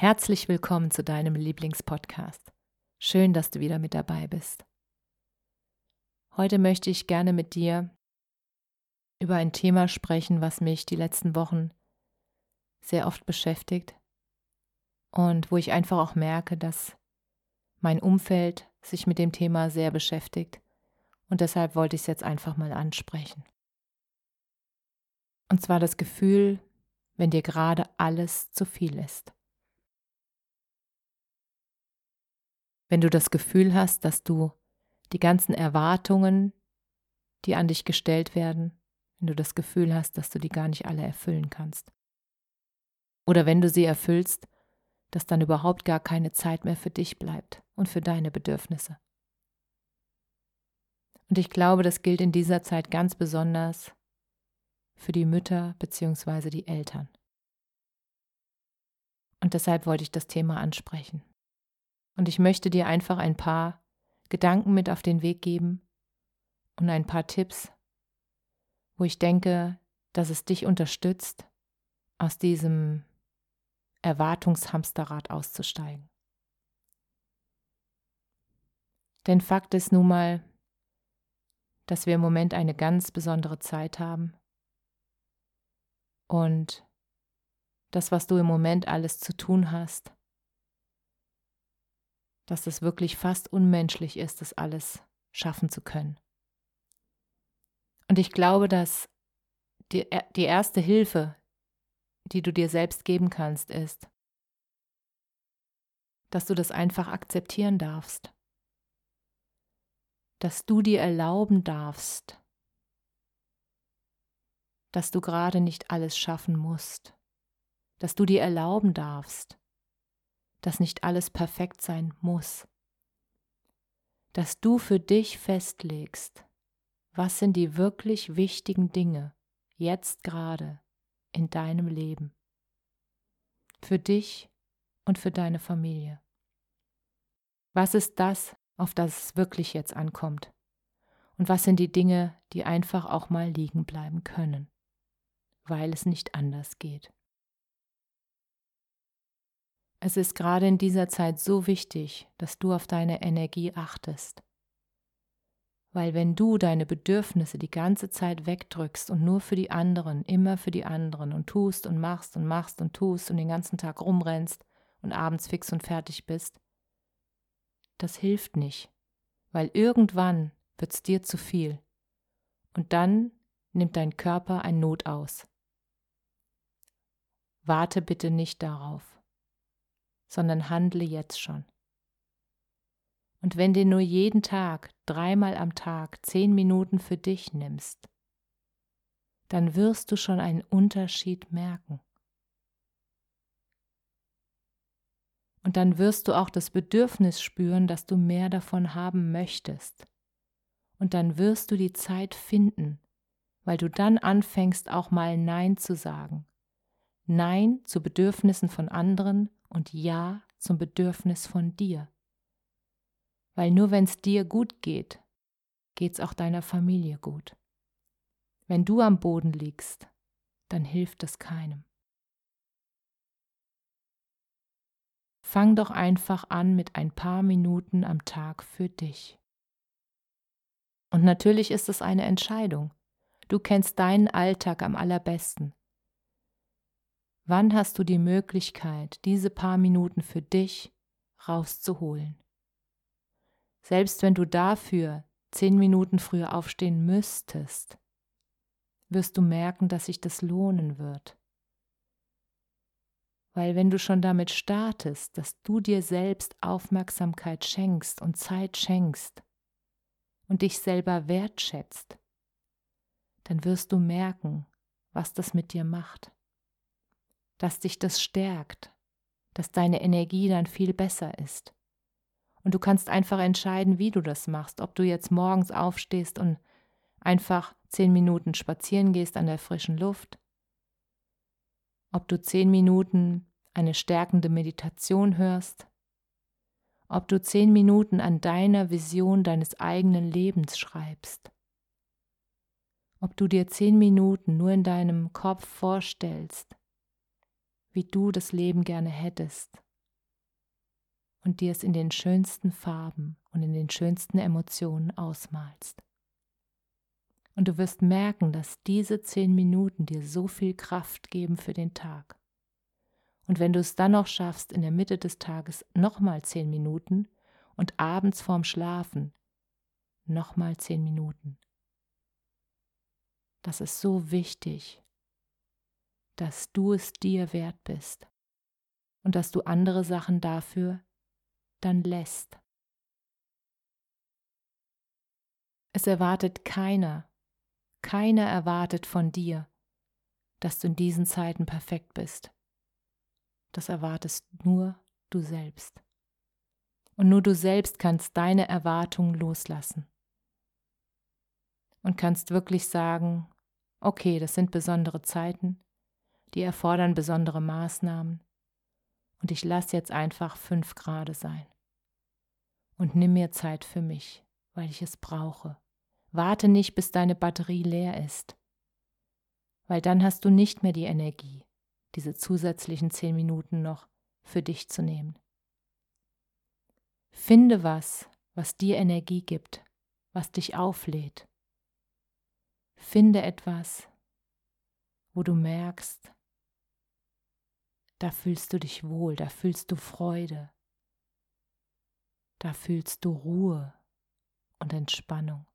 Herzlich willkommen zu deinem Lieblingspodcast. Schön, dass du wieder mit dabei bist. Heute möchte ich gerne mit dir über ein Thema sprechen, was mich die letzten Wochen sehr oft beschäftigt und wo ich einfach auch merke, dass mein Umfeld sich mit dem Thema sehr beschäftigt und deshalb wollte ich es jetzt einfach mal ansprechen. Und zwar das Gefühl, wenn dir gerade alles zu viel ist. Wenn du das Gefühl hast, dass du die ganzen Erwartungen, die an dich gestellt werden, wenn du das Gefühl hast, dass du die gar nicht alle erfüllen kannst. Oder wenn du sie erfüllst, dass dann überhaupt gar keine Zeit mehr für dich bleibt und für deine Bedürfnisse. Und ich glaube, das gilt in dieser Zeit ganz besonders für die Mütter bzw. die Eltern. Und deshalb wollte ich das Thema ansprechen. Und ich möchte dir einfach ein paar Gedanken mit auf den Weg geben und ein paar Tipps, wo ich denke, dass es dich unterstützt, aus diesem Erwartungshamsterrad auszusteigen. Denn Fakt ist nun mal, dass wir im Moment eine ganz besondere Zeit haben und das, was du im Moment alles zu tun hast, dass es wirklich fast unmenschlich ist, das alles schaffen zu können. Und ich glaube, dass die, die erste Hilfe, die du dir selbst geben kannst, ist, dass du das einfach akzeptieren darfst, dass du dir erlauben darfst, dass du gerade nicht alles schaffen musst, dass du dir erlauben darfst, dass nicht alles perfekt sein muss, dass du für dich festlegst, was sind die wirklich wichtigen Dinge jetzt gerade in deinem Leben, für dich und für deine Familie. Was ist das, auf das es wirklich jetzt ankommt? Und was sind die Dinge, die einfach auch mal liegen bleiben können, weil es nicht anders geht? Es ist gerade in dieser Zeit so wichtig, dass du auf deine Energie achtest. Weil wenn du deine Bedürfnisse die ganze Zeit wegdrückst und nur für die anderen, immer für die anderen und tust und machst und machst und tust und den ganzen Tag rumrennst und abends fix und fertig bist, das hilft nicht, weil irgendwann wird's dir zu viel und dann nimmt dein Körper ein Not aus. Warte bitte nicht darauf sondern handle jetzt schon. Und wenn du nur jeden Tag, dreimal am Tag, zehn Minuten für dich nimmst, dann wirst du schon einen Unterschied merken. Und dann wirst du auch das Bedürfnis spüren, dass du mehr davon haben möchtest. Und dann wirst du die Zeit finden, weil du dann anfängst auch mal Nein zu sagen. Nein zu Bedürfnissen von anderen und Ja zum Bedürfnis von dir. Weil nur wenn es dir gut geht, geht es auch deiner Familie gut. Wenn du am Boden liegst, dann hilft es keinem. Fang doch einfach an mit ein paar Minuten am Tag für dich. Und natürlich ist es eine Entscheidung. Du kennst deinen Alltag am allerbesten. Wann hast du die Möglichkeit, diese paar Minuten für dich rauszuholen? Selbst wenn du dafür zehn Minuten früher aufstehen müsstest, wirst du merken, dass sich das lohnen wird. Weil wenn du schon damit startest, dass du dir selbst Aufmerksamkeit schenkst und Zeit schenkst und dich selber wertschätzt, dann wirst du merken, was das mit dir macht, dass dich das stärkt, dass deine Energie dann viel besser ist. Und du kannst einfach entscheiden, wie du das machst, ob du jetzt morgens aufstehst und einfach zehn Minuten spazieren gehst an der frischen Luft, ob du zehn Minuten eine stärkende Meditation hörst, ob du zehn Minuten an deiner Vision deines eigenen Lebens schreibst, ob du dir zehn Minuten nur in deinem Kopf vorstellst, wie du das Leben gerne hättest und dir es in den schönsten Farben und in den schönsten Emotionen ausmalst. Und du wirst merken, dass diese zehn Minuten dir so viel Kraft geben für den Tag. Und wenn du es dann noch schaffst, in der Mitte des Tages nochmal zehn Minuten und abends vorm Schlafen nochmal zehn Minuten. Das ist so wichtig, dass du es dir wert bist und dass du andere Sachen dafür dann lässt. Es erwartet keiner keiner erwartet von dir, dass du in diesen Zeiten perfekt bist. Das erwartest nur du selbst. Und nur du selbst kannst deine Erwartungen loslassen. Und kannst wirklich sagen, okay, das sind besondere Zeiten, die erfordern besondere Maßnahmen. Und ich lasse jetzt einfach fünf Grade sein. Und nimm mir Zeit für mich, weil ich es brauche. Warte nicht, bis deine Batterie leer ist, weil dann hast du nicht mehr die Energie, diese zusätzlichen zehn Minuten noch für dich zu nehmen. Finde was, was dir Energie gibt, was dich auflädt. Finde etwas, wo du merkst, da fühlst du dich wohl, da fühlst du Freude, da fühlst du Ruhe und Entspannung.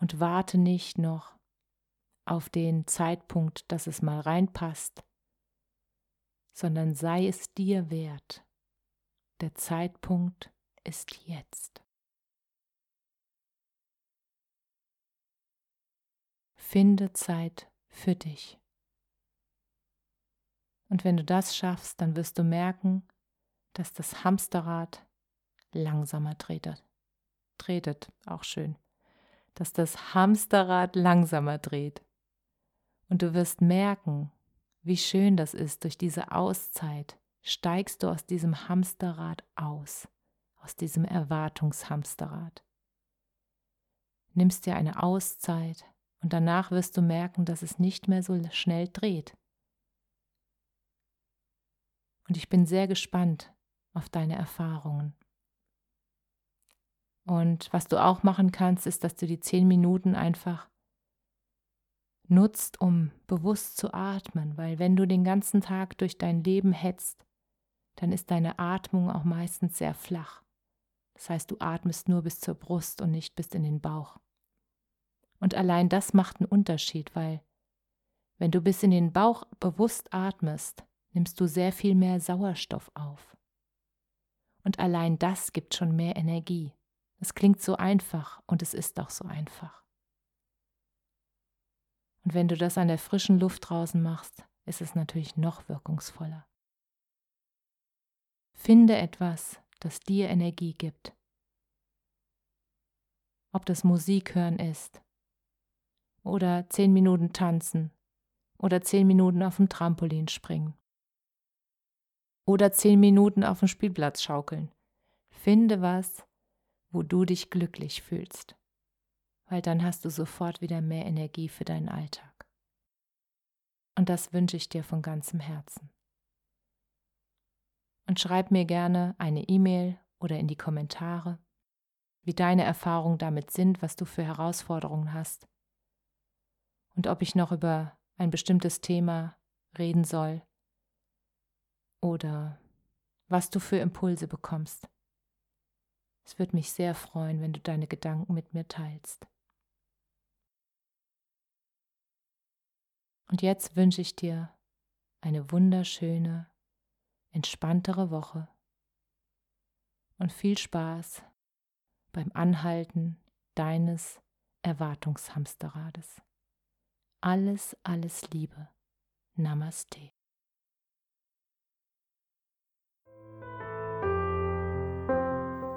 und warte nicht noch auf den Zeitpunkt, dass es mal reinpasst, sondern sei es dir wert. Der Zeitpunkt ist jetzt. Finde Zeit für dich. Und wenn du das schaffst, dann wirst du merken, dass das Hamsterrad langsamer tretet. Tretet, auch schön dass das Hamsterrad langsamer dreht. Und du wirst merken, wie schön das ist, durch diese Auszeit steigst du aus diesem Hamsterrad aus, aus diesem Erwartungshamsterrad. Nimmst dir eine Auszeit und danach wirst du merken, dass es nicht mehr so schnell dreht. Und ich bin sehr gespannt auf deine Erfahrungen. Und was du auch machen kannst, ist, dass du die zehn Minuten einfach nutzt, um bewusst zu atmen, weil wenn du den ganzen Tag durch dein Leben hetzt, dann ist deine Atmung auch meistens sehr flach. Das heißt, du atmest nur bis zur Brust und nicht bis in den Bauch. Und allein das macht einen Unterschied, weil wenn du bis in den Bauch bewusst atmest, nimmst du sehr viel mehr Sauerstoff auf. Und allein das gibt schon mehr Energie. Es klingt so einfach und es ist auch so einfach. Und wenn du das an der frischen Luft draußen machst, ist es natürlich noch wirkungsvoller. Finde etwas, das dir Energie gibt. Ob das Musik hören ist, oder zehn Minuten tanzen, oder zehn Minuten auf dem Trampolin springen, oder zehn Minuten auf dem Spielplatz schaukeln. Finde was, wo du dich glücklich fühlst, weil dann hast du sofort wieder mehr Energie für deinen Alltag. Und das wünsche ich dir von ganzem Herzen. Und schreib mir gerne eine E-Mail oder in die Kommentare, wie deine Erfahrungen damit sind, was du für Herausforderungen hast und ob ich noch über ein bestimmtes Thema reden soll oder was du für Impulse bekommst. Es würde mich sehr freuen, wenn du deine Gedanken mit mir teilst. Und jetzt wünsche ich dir eine wunderschöne, entspanntere Woche und viel Spaß beim Anhalten deines Erwartungshamsterrades. Alles, alles Liebe. Namaste.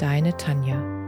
deine Tanja.